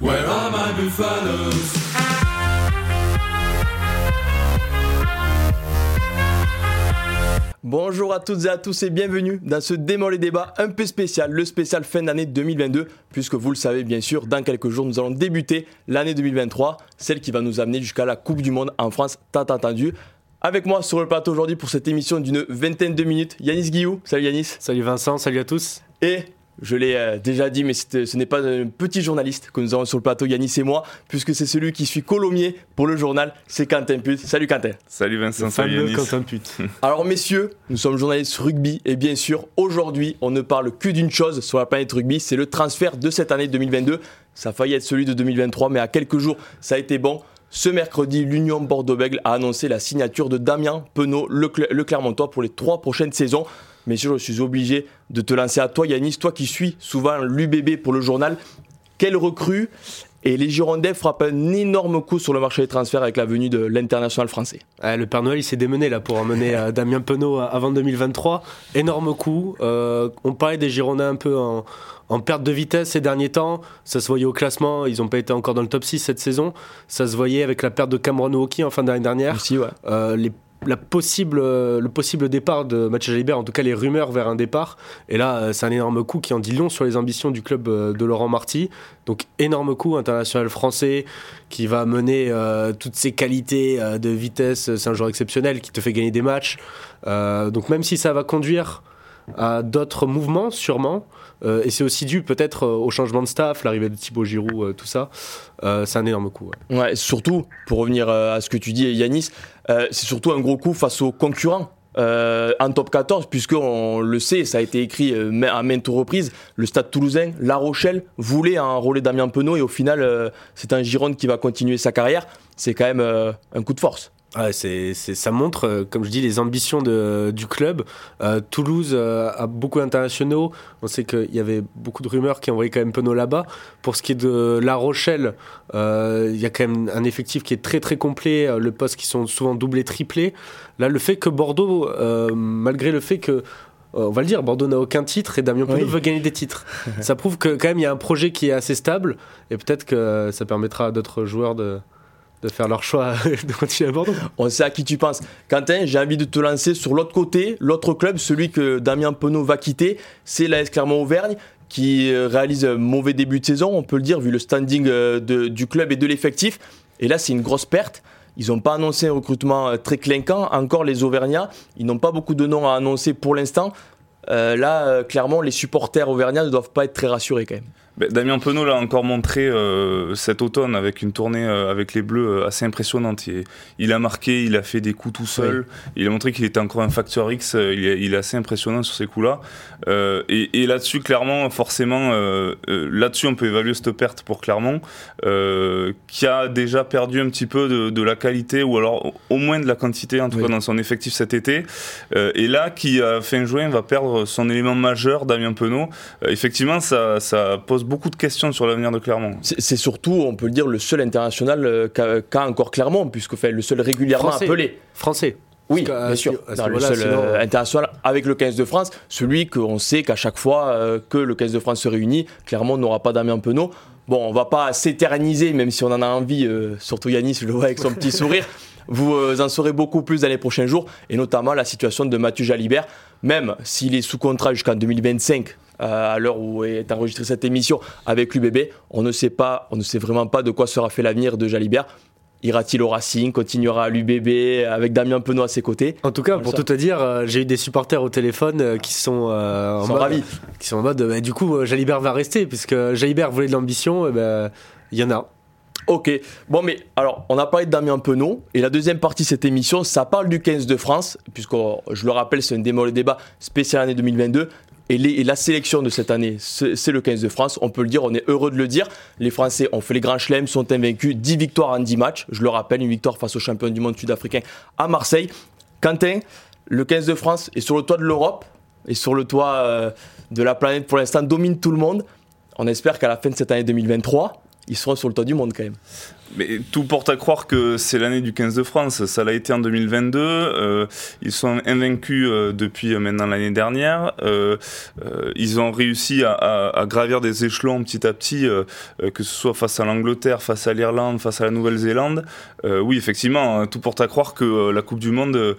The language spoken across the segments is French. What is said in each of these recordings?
Where are my Bonjour à toutes et à tous et bienvenue dans ce Démol et débat un peu spécial, le spécial fin d'année 2022, puisque vous le savez bien sûr, dans quelques jours nous allons débuter l'année 2023, celle qui va nous amener jusqu'à la Coupe du Monde en France, tant attendu. Avec moi sur le plateau aujourd'hui pour cette émission d'une vingtaine de minutes, Yanis Guillou. Salut Yanis. Salut Vincent, salut à tous. Et je l'ai euh, déjà dit, mais ce n'est pas un petit journaliste que nous avons sur le plateau, Yanis et moi, puisque c'est celui qui suit Colomiers pour le journal, c'est Quentin Put. Salut Quentin. Salut Vincent, salut Yanis. Quentin Put. Alors messieurs, nous sommes journalistes rugby et bien sûr, aujourd'hui, on ne parle que d'une chose sur la planète rugby, c'est le transfert de cette année 2022. Ça a failli être celui de 2023, mais à quelques jours, ça a été bon. Ce mercredi, l'Union Bordeaux-Bègles a annoncé la signature de Damien Penaud, le, le Clermontois, pour les trois prochaines saisons. Mais je suis obligé de te lancer à toi, Yanis, toi qui suis souvent l'UBB pour le journal. Quelle recrue et les Girondins frappent un énorme coup sur le marché des transferts avec la venue de l'international français. le Père Noël, il s'est démené là pour emmener euh, Damien Penaud avant 2023. Énorme coup. Euh, on parlait des Girondins un peu en, perte de vitesse ces derniers temps. Ça se voyait au classement. Ils n'ont pas été encore dans le top 6 cette saison. Ça se voyait avec la perte de Cameron Hockey en fin d'année dernière. Aussi, ouais. Euh, les la possible, euh, le possible départ de Mathieu Jalibert, en tout cas les rumeurs vers un départ. Et là, euh, c'est un énorme coup qui en dit long sur les ambitions du club euh, de Laurent Marty. Donc énorme coup international français qui va mener toutes ses qualités de vitesse. C'est un joueur exceptionnel qui te fait gagner des matchs. donc même si ça va conduire à d'autres mouvements, sûrement. Euh, et c'est aussi dû peut-être euh, au changement de staff, l'arrivée de Thibaut Giroud, euh, tout ça. c'est un énorme coup. Ouais. surtout, pour revenir à ce que tu dis, Yanis, c'est surtout un gros coup face aux concurrents. en top 14, puisqu'on le sait, ça a été écrit à maintes reprises, le stade toulousain, La Rochelle, voulait enrôler Damien Penaud et au final, c'est un Gironde qui va continuer sa carrière. C'est quand même un coup de force. C'est, ça montre, euh, comme je dis, les ambitions de, du club. Euh, Toulouse euh, a beaucoup d'internationaux. On sait qu'il y avait beaucoup de rumeurs qui envoyaient quand même Penaud là-bas. Pour ce qui est de La Rochelle, il y a quand même un effectif qui est très très complet. le poste qui sont souvent doublés, triplés. Là, le fait que Bordeaux, malgré le fait que on va le dire, Bordeaux n'a aucun titre et Damien Penaud veut gagner des titres. ça prouve que quand même il y a un projet qui est assez stable et peut-être que ça permettra à d'autres joueurs de, de faire leur choix de continuer à Bordeaux. On sait à qui tu penses. Quentin, j'ai envie de te lancer sur l'autre côté, l'autre club, celui que Damien Penaud va quitter, c'est l'AS Clermont-Auvergne qui euh, réalise un mauvais début de saison, on peut le dire, vu le standing euh, du club et de l'effectif. Et là, c'est une grosse perte. Ils n'ont pas annoncé un recrutement euh, très clinquant. Encore les Auvergnats, ils n'ont pas beaucoup de noms à annoncer pour l'instant. là, clairement, les supporters auvergnats ne doivent pas être très rassurés quand même. Ben, Damien Penaud l'a encore montré euh, cet automne avec une tournée euh, avec les Bleus euh, assez impressionnante. Il, il, a marqué, il a fait des coups tout seul. Il a montré qu'il était encore un facteur X. Il est, il est assez impressionnant sur ces coups-là. et, et là-dessus, clairement, forcément, là-dessus, on peut évaluer cette perte pour Clermont, qui a déjà perdu un petit peu de, de, la qualité ou alors au moins de la quantité, en tout cas dans son effectif cet été. et là, qui à fin juin va perdre son élément majeur, Damien Penaud. effectivement, ça, ça pose beaucoup de questions sur l'avenir de Clermont. C'est surtout, on peut le dire, le seul international euh, qu'a encore Clermont, puisque fait, le seul régulièrement appelé. Français. Oui, bien sûr. le seul euh, international avec le 15 de France, celui qu'on sait qu'à chaque fois euh, que le 15 de France se réunit, Clermont n'aura pas Damien Penaud. Bon, on va pas s'éterniser, même si on en a envie, surtout Yanis, je le vois avec son petit sourire. Vous en saurez beaucoup plus dans les prochains jours, et notamment la situation de Mathieu Jalibert, même s'il est sous contrat jusqu'en 2025, euh, à l'heure où est enregistrée cette émission avec l'UBB. On ne sait pas, on ne sait vraiment pas de quoi sera fait l'avenir de Jalibert. Ira-t-il au Racing Continuera à l'UBB avec Damien Penaud à ses côtés? En tout cas, pour tout te dire, euh, j'ai eu des supporters au téléphone euh, qui sont, en mode, ravis. Qui sont en mode, bah, du coup, Jalibert va rester, puisque Jalibert voulait de l'ambition, ben, il y en a. Ok, bon mais alors on a parlé de Damien Penaud et la deuxième partie de cette émission ça parle du 15 de France puisque je le rappelle c'est un démo débat spécial année 2022 et, la sélection de cette année, c'est le 15 de France. On peut le dire, on est heureux de le dire. Les Français ont fait les grands chelems, sont invaincus. 10 victoires en 10 matchs. Je le rappelle, une victoire face aux champions du monde sud-africain à Marseille. Quentin, le 15 de France est sur le toit de l'Europe et sur le toit euh, de la planète pour l'instant, domine tout le monde. On espère qu'à la fin de cette année 2023, ils seront sur le toit du monde quand même. Mais tout porte à croire que c'est l'année du 15 de France. Ça l'a été en 2022. Euh, ils sont invaincus euh, depuis euh, maintenant l'année dernière. Euh, euh, ils ont réussi à, à, à, gravir des échelons petit à petit, que ce soit face à l'Angleterre, face à l'Irlande, face à la Nouvelle-Zélande. oui, effectivement, hein, tout porte à croire que la Coupe du Monde,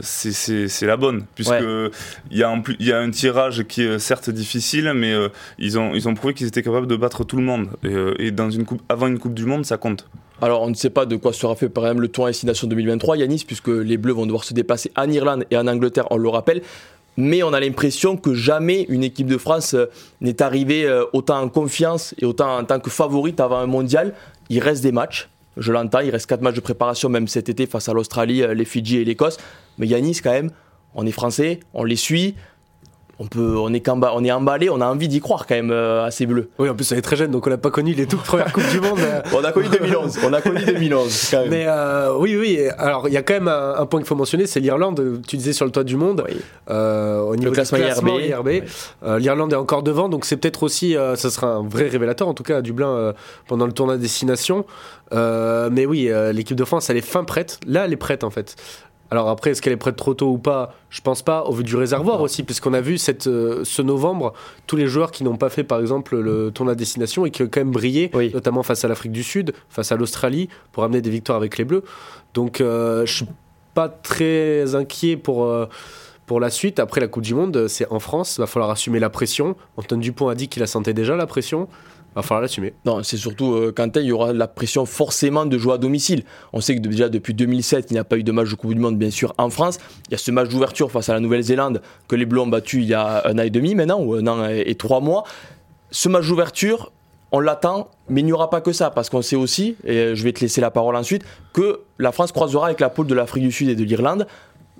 c'est la bonne, puisque ouais. il y a un il y a un tirage qui est certes difficile, mais ils ont ils ont prouvé qu'ils étaient capables de battre tout le monde. Et, et dans une coupe, avant une Coupe du Monde, ça compte. Alors, on ne sait pas de quoi sera fait par exemple le tour Destination 2023, Yanis, puisque les Bleus vont devoir se déplacer en Irlande et en Angleterre, on le rappelle. Mais on a l'impression que jamais une équipe de France euh, n'est arrivée euh, autant en confiance et autant en tant que favorite avant un mondial. Il reste des matchs, je l'entends, il reste 4 matchs de préparation même cet été face à l'Australie, euh, les Fidji et l'Écosse. Mais Yanis, quand même, on est français, on les suit on peut, on est, on est emballé, on a envie d'y croire quand même euh, à ces bleus. Oui, en plus, on est très jeune, donc on n'a pas connu les toutes premières coupes du monde. on a connu 2011. On a connu 2011. Quand même. Mais euh, oui, oui. Alors, il y a quand même un, point qu'il faut mentionner, c'est l'Irlande. Tu disais sur le toit du monde. Euh, au niveau le classement, classement IRB. L'Irlande est encore devant, donc c'est peut-être aussi, ça sera un vrai révélateur, en tout cas à Dublin pendant le tournoi destination. mais oui, l'équipe de France, elle est fin prête. Là, elle est prête en fait. Alors après, est-ce qu'elle est prête trop tôt ou pas? Je pense pas, au vu du réservoir aussi, puisqu'on a vu cette, euh, ce novembre tous les joueurs qui n'ont pas fait par exemple le tournoi à destination et qui ont quand même brillé, notamment face à l'Afrique du Sud, face à l'Australie, pour amener des victoires avec les Bleus. Donc euh, je suis pas très inquiet pour. Euh, pour la suite, après la Coupe du Monde, c'est en France, il va falloir assumer la pression. Antoine Dupont a dit qu'il a sentait déjà la pression va falloir l'assumer. Non, c'est surtout euh, Quentin, il y aura la pression forcément de jouer à domicile. On sait que déjà depuis 2007, il n'y a pas eu de match de Coupe du Monde, bien sûr, en France. Il y a ce match d'ouverture face à la Nouvelle-Zélande que les Bleus ont battu il y a un an et demi maintenant, ou un an et, trois mois. Ce match d'ouverture, on l'attend, mais il n'y aura pas que ça, parce qu'on sait aussi, et je vais te laisser la parole ensuite, que la France croisera avec la poule de l'Afrique du Sud et de l'Irlande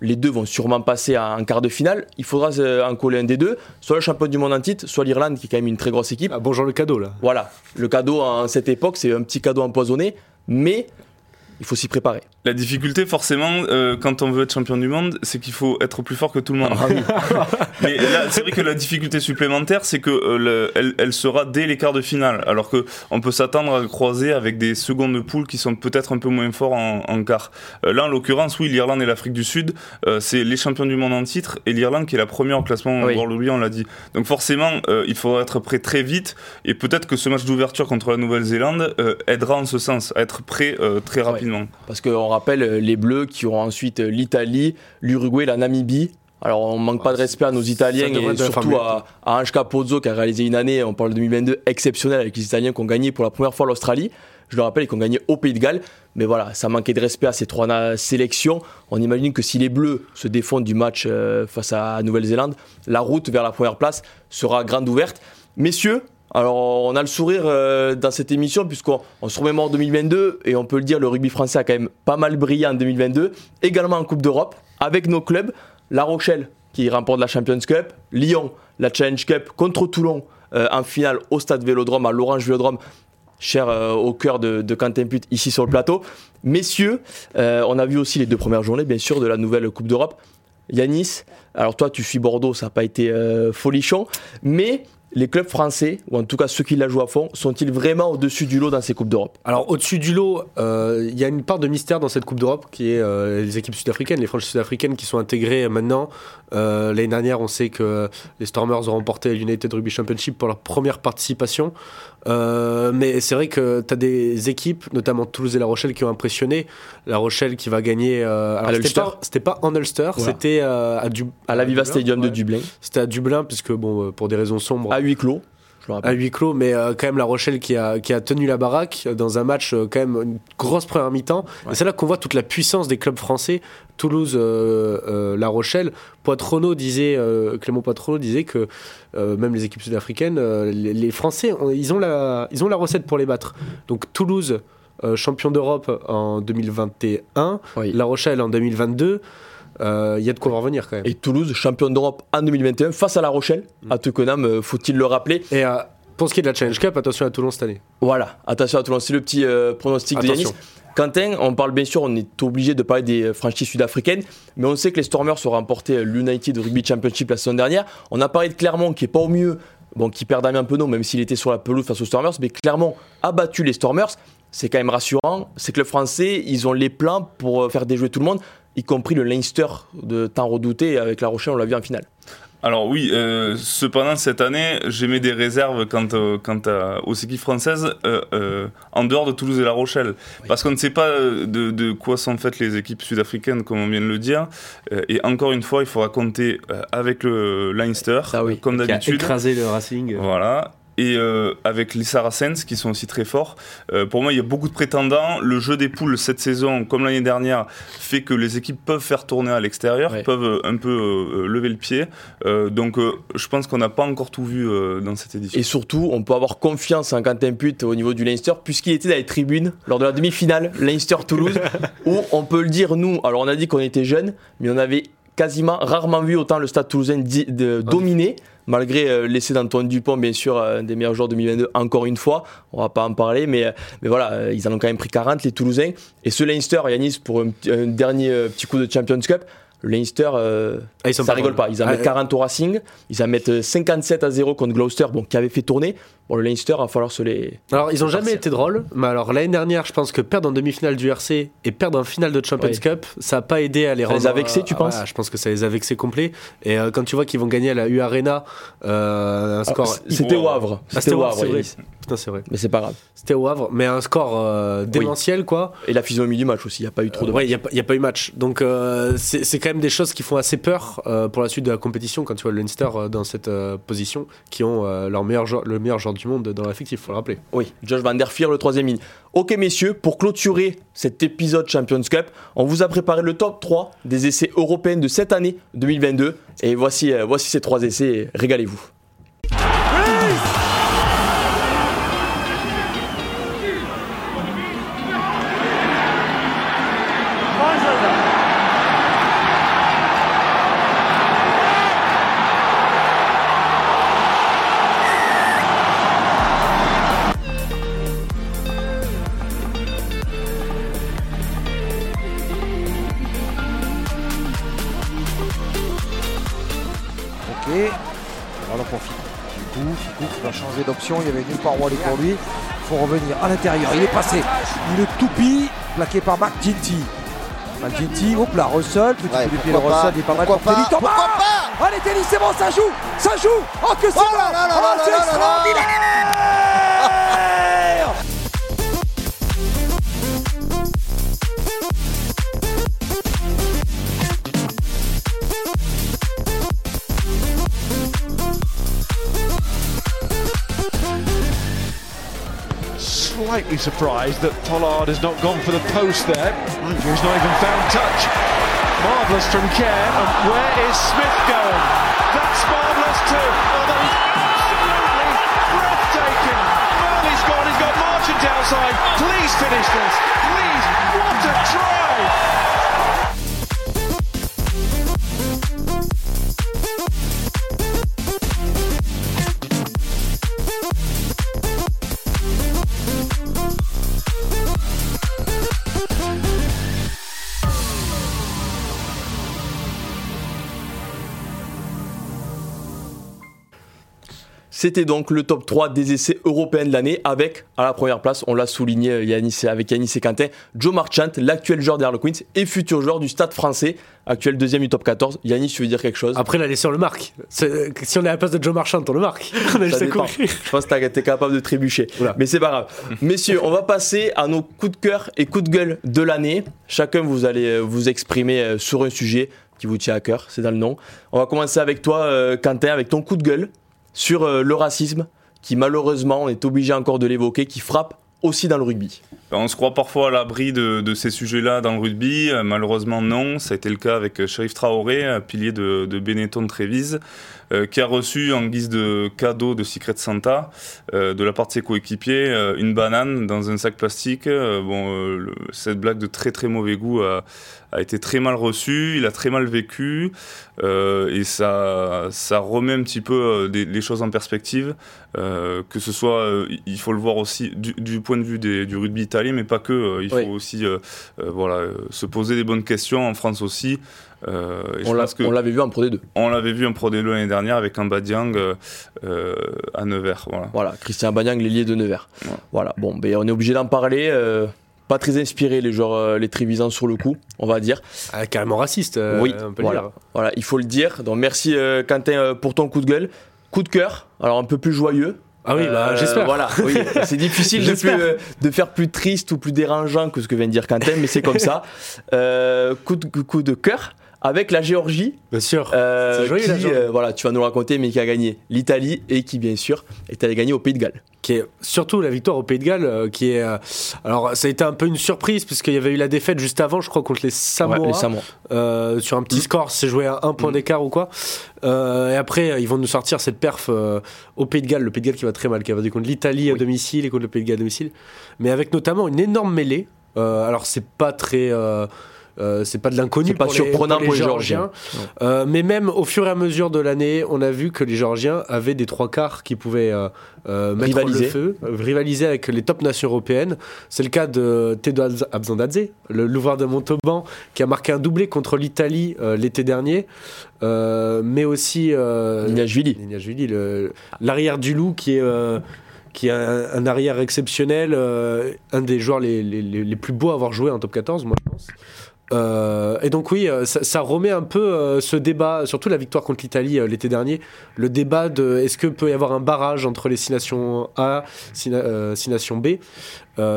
les deux vont sûrement passer en quart de finale. Il faudra euh, en coller un des deux, soit le champion du monde en titre, soit l'Irlande qui est quand même une très grosse équipe. Ah, bonjour le cadeau là. Voilà, le cadeau en cette époque, c'est un petit cadeau empoisonné, mais il faut s'y préparer. La difficulté, forcément, euh, quand on veut être champion du monde, c'est qu'il faut être plus fort que tout le monde. Ah Mais là, c'est vrai que la difficulté supplémentaire, c'est que euh, elle, elle, sera dès les quarts de finale, alors que on peut s'attendre à croiser avec des secondes poules qui sont peut-être un peu moins forts en, en quart. Euh, là, en l'occurrence, oui, l'Irlande et l'Afrique du Sud, euh, c'est les champions du monde en titre, et l'Irlande qui est la première au classement oui. World on l'a dit. Donc forcément, euh, il faudra être prêt très vite, et peut-être que ce match d'ouverture contre la Nouvelle-Zélande aidera en ce sens, à être prêt très rapidement. Ouais. Parce qu'on rappelle euh, les Bleus qui auront ensuite euh, l'Italie, l'Uruguay, la Namibie. Alors on manque pas de respect à nos Italiens et surtout à, à Ange Capozzo qui a réalisé une année, on parle de 2022, exceptionnelle avec les Italiens qui ont gagné pour la première fois l'Australie. Je le rappelle, ils ont gagné au Pays de Galles. Mais voilà, ça manquait de respect à ces trois sélections. On imagine que si les Bleus se défendent du match euh, face à Nouvelle-Zélande, la route vers la première place sera grande ouverte. Messieurs, alors, on a le sourire euh, dans cette émission, puisqu'on se remémore 2022, et on peut le dire, le rugby français a quand même pas mal brillé en 2022, également en Coupe d'Europe, avec nos clubs. La Rochelle, qui remporte la Champions Cup, Lyon, la Challenge Cup, contre Toulon, euh, en finale au stade Vélodrome, à l'Orange Vélodrome, cher euh, au cœur de, Quentin Put, ici sur le plateau. Messieurs, on a vu aussi les deux premières journées, bien sûr, de la nouvelle Coupe d'Europe. Yanis, alors toi, tu suis Bordeaux, ça n'a pas été folichon, mais les clubs français, ou en tout cas ceux qui la jouent à fond, sont-ils vraiment au-dessus du lot dans ces Coupes d'Europe? Alors au-dessus du lot, il euh, y a une part de mystère dans cette Coupe d'Europe qui est euh, les équipes sud-africaines, les franchises sud-africaines qui sont intégrées maintenant. Euh, L'année dernière, on sait que les Stormers ont remporté l'United Rugby Championship pour leur première participation. Euh, mais c'est vrai que tu as des équipes, notamment Toulouse et La Rochelle, qui ont impressionné. La Rochelle qui va gagner. Euh, c'était pas, pas, en Ulster, voilà. c'était euh, à, du, à la Viva Stadium ouais. de Dublin. C'était à Dublin, puisque bon, pour des raisons sombres. À huis clos à huis clos, mais euh, quand même La Rochelle qui a, qui a tenu la baraque dans un match euh, quand même une grosse première mi-temps. Ouais. Et c'est là qu'on voit toute la puissance des clubs français. Toulouse, euh, La Rochelle. Poitrono disait, Clément Poitrono disait que même les équipes sud-africaines, les, les, Français, ils ont, la, ils ont la recette pour les battre. Donc Toulouse, champion d'Europe en 2021, oui. La Rochelle en 2022 il euh, y a de quoi revenir quand même. Et Toulouse, champion d'Europe en 2021 face à La Rochelle, mmh. à euh, faut-il le rappeler? Et euh, pour ce qui est de la Challenge Cup, attention à Toulon cette année. Voilà, attention à Toulon, c'est le petit euh, pronostic attention. de Yanis. Quentin, on parle bien sûr, on est obligé de parler des franchises sud-africaines, mais on sait que les Stormers ont remporté l'United Rugby Championship la semaine dernière. On a parlé de Clermont qui est pas au mieux bon, qui perd Damien Penaud, même s'il était sur la pelouse face aux Stormers, mais clairement a battu les Stormers. C'est quand même rassurant. C'est que le français, ils ont les plans pour faire déjouer tout le monde, y compris le Leinster de temps redouté avec La Rochelle, on l'a vu en finale. Alors oui, euh, cependant cette année, j'ai mis des réserves quant, euh, quant aux équipes françaises euh, en dehors de Toulouse et La Rochelle, parce qu'on ne sait pas de, quoi sont faites les équipes sud-africaines, comme on vient de le dire. et encore une fois, il faudra compter avec le Leinster, ah comme d'habitude. Écraser le Racing. Voilà et euh, avec les Saracens qui sont aussi très forts. Euh, pour moi, il y a beaucoup de prétendants. Le jeu des poules cette saison, comme l'année dernière, fait que les équipes peuvent faire tourner à l'extérieur, peuvent euh, un peu lever le pied. donc, je pense qu'on n'a pas encore tout vu dans cette édition. Et surtout, on peut avoir confiance en Quentin Put au niveau du Leinster, puisqu'il était dans les tribunes lors de la demi-finale Leinster-Toulouse, où on peut le dire, nous, alors on a dit qu'on était jeunes, mais on avait quasiment rarement vu autant le stade toulousain de, dominer malgré euh, l'essai d'Antoine Dupont, bien sûr, un euh, des meilleurs joueurs 2022, encore une fois. On va pas en parler, mais, euh, voilà, ils en ont quand même pris 40, les Toulousains. Et ce Leinster, Yanis, pour un dernier petit coup de Champions Cup, Leinster, euh, ah, ça rigole pas. Ils en mettent 40 ah, au Racing, ils en mettent 57 à 0 contre Gloucester, bon, qui avait fait tourner. Bon, le Leinster, il va falloir se les. Alors, ils ont jamais été drôles, mais alors l'année dernière, je pense que perdre en demi-finale du RC et perdre en finale de Champions Cup, ça n'a pas aidé à les rendre. Ça les a vexés, tu penses Je pense que ça les a vexés complets. Et euh, quand tu vois qu'ils vont gagner à la U Arena, euh, un score. C'était au Havre. C'était au Havre, c'est vrai. Putain, c'est vrai. Mais c'est pas grave. C'était au Havre, mais un score démentiel, quoi. Et la physionomie du match aussi, il n'y a pas eu trop de. Ouais, il n'y a, pas eu match. Donc, c'est quand même des choses qui font assez peur euh, pour la suite de la compétition quand tu vois le Leinster euh, dans cette euh, position, qui ont leur meilleur le meilleur joueur du monde dans l'effectif, il faut le rappeler. Oui, Josh Van Der Fier, le troisième ligne. Ok messieurs, pour clôturer cet épisode Champions Cup, on vous a préparé le top 3 des essais européens de cette année 2022. Et voici, voici ces trois essais, régalez-vous. Il y avait nulle part où aller pour lui. Il faut revenir à l'intérieur. Il est passé. Une toupie plaqué par McGinty. McGinty, hop là, Russell, petit coup de pied de Russell, il est pas mal pour Telly. Pourquoi pas Allez Telly, c'est bon, ça joue, ça joue. Oh que c'est oh bon, oh, c'est extraordinaire slightly surprised that Pollard has not gone for the post there. He's not even found touch. Marvellous from Kerr. And where is Smith going? That's marvellous too. Oh, that is absolutely breathtaking. Burnley's gone. He's got Marchant outside. Please finish this. Please. What a try. C'était donc le top 3 des essais européens de l'année avec, à la première place, on l'a souligné Yanis, avec Yanis et Quentin, Joe Marchant, l'actuel joueur des Harlequins et futur joueur du Stade français, actuel deuxième du top 14. Yanis, tu veux dire quelque chose? Après, la sur le marque. Si on est à la place de Joe Marchant, on le marque. Je pense que tu es capable de trébucher. Mais c'est pas grave. Messieurs, on va passer à nos coups de cœur et coups de gueule de l'année. Chacun, vous allez euh, vous exprimer euh, sur un sujet qui vous tient à cœur, c'est dans le nom. On va commencer avec toi, euh, Quentin, avec ton coup de gueule sur euh, le racisme qui malheureusement, on est obligé encore de l'évoquer, qui frappe aussi dans le rugby. On se croit parfois à l'abri de, ces sujets-là dans le rugby. Euh, malheureusement, non. Ça a été le cas avec euh, Sheriff Traoré, pilier de, de Benetton Trévise, qui a reçu en guise de cadeau de Secret Santa de la part de ses coéquipiers une banane dans un sac plastique. bon, cette blague de très très mauvais goût a, a été très mal reçu, il a très mal vécu, euh, et ça, ça remet un petit peu euh, les choses en perspective, euh, que ce soit, il faut le voir aussi du, point de vue du rugby italien, mais pas que, il faut aussi voilà, se poser des bonnes questions en France aussi. On l'avait vu en Pro D2. On l'avait vu en Pro D2 l'année dernière avec un Badiang à Nevers. Voilà. voilà, Christian Badiang, l'ailier de Nevers. Voilà, bon, ben, on est obligé d'en parler pas très inspiré les joueurs les Trévisans sur le coup on va dire ah, carrément raciste oui voilà. voilà il faut le dire donc merci Quentin pour ton coup de gueule coup de cœur alors un peu plus joyeux ah oui, bah, euh, j'espère. Voilà, oui. c'est difficile de, euh, de, faire plus triste ou plus dérangeant que ce que vient de dire Quentin, mais c'est comme ça. Euh, coup, de, coup de cœur avec la Géorgie. Bien sûr. Euh, qui, voilà, tu vas nous raconter, mais qui a gagné l'Italie et qui, bien sûr, est allé gagner au Pays de Galles qui est surtout la victoire au Pays de Galles, euh, qui est. Euh, alors, ça a été un peu une surprise, puisqu'il y avait eu la défaite juste avant, je crois, contre les Samoa. Euh, sur un petit mm. score, c'est joué à un point mm. d'écart ou quoi. et après, ils vont nous sortir cette perf au Pays de Galles. Le Pays de Galles qui va très mal, qui va contre l'Italie à domicile et contre le Pays de Galles à domicile. Mais avec notamment une énorme mêlée. alors, c'est pas très. Euh, c'est pas de l'inconnu pas surprenant pour les, Géorgiens. Euh, mais même au fur et à mesure de l'année, on a vu que les Géorgiens avaient des trois quarts qui pouvaient euh, mettre rivaliser. le feu, rivaliser avec les top nations européennes. C'est le cas de Tedo Abzandadze, le louvreur de Montauban, qui a marqué un doublé contre l'Italie l'été dernier. mais aussi Nignashvili, l'arrière du loup qui est qui est un, arrière exceptionnel, un des joueurs les, les, les, plus beaux à avoir joué en top 14, moi je pense. Euh, et donc oui, euh, ça, remet un peu euh, ce débat, surtout la victoire contre l'Italie l'été dernier, le débat de est-ce que peut y avoir un barrage entre les six nations A, six, nations B,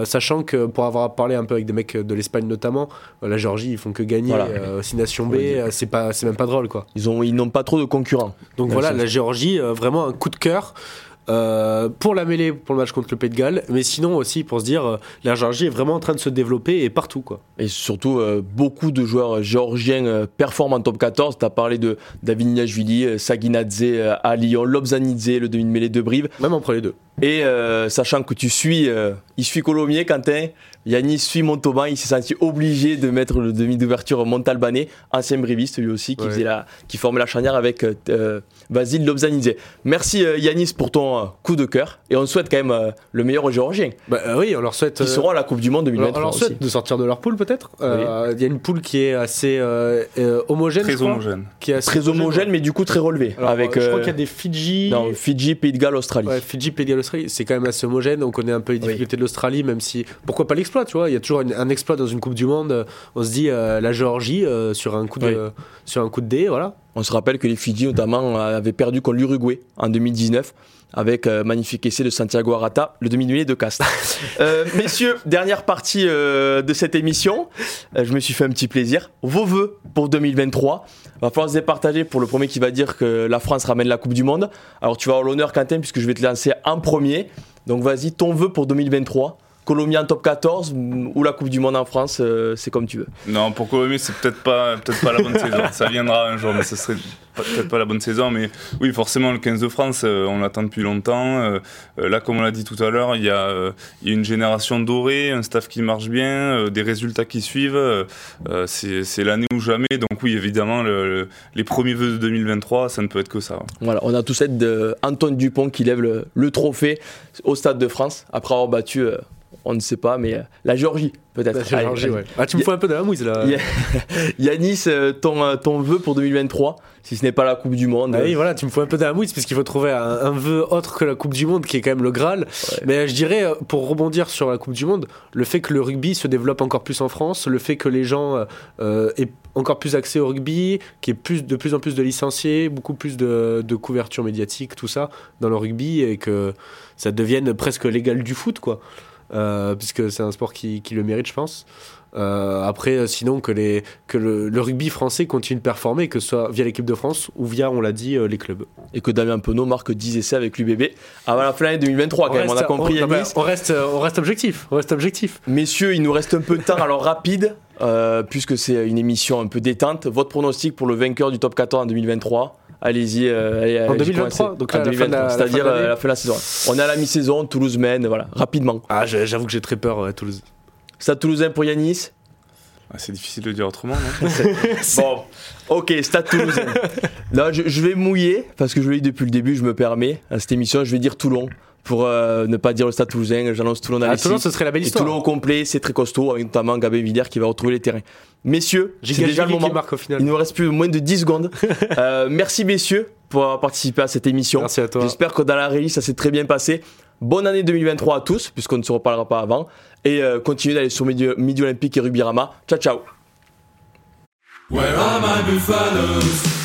sachant que pour avoir parlé un peu avec des mecs de l'Espagne notamment, la Géorgie ils font que gagner voilà. six nations B, c'est pas, c'est même pas drôle quoi. Ils ont, ils n'ont pas trop de concurrents. Donc voilà, la Géorgie vraiment un coup de cœur. Euh, pour la mêlée pour le match contre le Pays de Galles, mais sinon aussi pour se dire euh, la Géorgie est vraiment en train de se développer et partout quoi. Et surtout euh, beaucoup de joueurs géorgiens performent en top 14. Tu as parlé de David Niashvili, Saginadze à Lyon, Lobzanidze, le demi-mêlée de Brive. Même en les deux. Et sachant que tu suis, il suit Colomiers, Quentin, Yannis suit Montauban, il s'est senti obligé de mettre le demi d'ouverture Montalbanais, ancien briviste lui aussi, qui, faisait la, qui formait la charnière avec euh, Vasile Lobzanidze. Merci euh, Yanis pour ton euh, coup de cœur et on souhaite quand même euh, le meilleur aux Géorgiens. Bah, oui, on leur souhaite. Qui seront à la Coupe du Monde 2023. On leur souhaite de sortir de leur poule peut-être. Il y a une poule qui est assez homogène. Très homogène. Qui est très homogène, mais du coup très relevée. avec, je crois qu'il y a des Fidji. Non, Fidji, Pays de Galles, Australie. Fidji, Pays de Galles, C'est quand même assez homogène. On connaît un peu les difficultés de l'Australie, même si. Pourquoi pas l'exploit tu vois? Il y a toujours un exploit dans une Coupe du Monde. On se dit euh, la Géorgie euh, sur, un coup de, sur un coup de dé, voilà. On se rappelle que les Fidji, notamment, avaient perdu contre l'Uruguay en 2019 avec euh, magnifique essai de Santiago Arata, le demi-mêlée de Cast. messieurs, dernière partie de cette émission. je me suis fait un petit plaisir. Vos voeux pour 2023 va falloir se départager pour le premier qui va dire que la France ramène la Coupe du Monde. Alors tu vas avoir l'honneur Quentin puisque je vais te lancer en premier. Donc vas-y, ton vœu pour 2023 Colombie en top 14 ou la Coupe du Monde en France, euh, c'est comme tu veux. Non, pour Colombie, c'est peut-être pas, peut pas la bonne saison. Ça viendra un jour, mais ce serait peut-être pas la bonne saison. Mais oui, forcément, le 15 de France, euh, on l'attend depuis longtemps. Euh, là, comme on l'a dit tout à l'heure, il y, a une génération dorée, un staff qui marche bien, des résultats qui suivent. c'est l'année ou jamais. Donc oui, évidemment, les premiers vœux de 2023, ça ne peut être que ça. Voilà, on a tous cette d'Antoine Dupont qui lève le, le, trophée au Stade de France après avoir battu on ne sait pas, mais euh, la Géorgie peut-être. La Géorgie, ouais. Ah, tu me fous un peu de la mouise là. Yanis, euh, ton, euh, ton vœu pour 2023, si ce n'est pas la Coupe du Monde. Ah oui, voilà, tu me fous un peu de la mouise parce qu'il faut trouver un, vœu autre que la Coupe du Monde qui est quand même le Graal. Mais je dirais, pour rebondir sur la Coupe du Monde, le fait que le rugby se développe encore plus en France, le fait que les gens aient encore plus accès au rugby, qu'il y ait plus, de plus en plus de licenciés, beaucoup plus de, de couverture médiatique, tout ça dans le rugby et que ça devienne presque légal du foot, quoi. Euh, puisque c'est un sport qui, le mérite, je pense. Euh, après, sinon, que, les, que le, rugby français continue de performer, que ce soit via l'équipe de France ou via, on l'a dit, euh, les clubs. Et que Damien Penaud marque 10 essais avec l'UBB avant la fin de 2023, quand on même. On a compris, on, on, reste, on reste objectif. On reste objectif. Messieurs, il nous reste un peu de temps, alors rapide, puisque c'est une émission un peu détente. Votre pronostic pour le vainqueur du top 14 en 2023 allez-y. Euh, en 2023, donc c'est-à-dire euh, la fin de la saison. On est à la mi-saison, Toulouse mène, voilà, rapidement. Ah, j'avoue que j'ai très peur, Toulouse. Stade Toulousain pour Yanis ah, C'est difficile de dire autrement, non Bon, ok, Stade Toulousain. Là, je, vais mouiller, parce que je le dis depuis le début, je me permets, à cette émission, je vais dire Toulon pour ne pas dire le stade toulousain. J'annonce Toulon dans ah, Toulon, ce serait la belle histoire. Toulon au complet, c'est très costaud, avec notamment Gabin Vider qui va retrouver les terrains. Messieurs, c'est déjà le moment. Marque au final. Il nous reste plus moins de 10 secondes. merci messieurs pour avoir participé à cette émission. Merci à toi. J'espère que dans la régie, ça s'est très bien passé. Bonne année 2023 à tous, puisqu'on ne se reparlera pas avant. Et euh, continuez d'aller sur Midi, Midi Olympique et Rugby Rama. Ciao, ciao. Where are my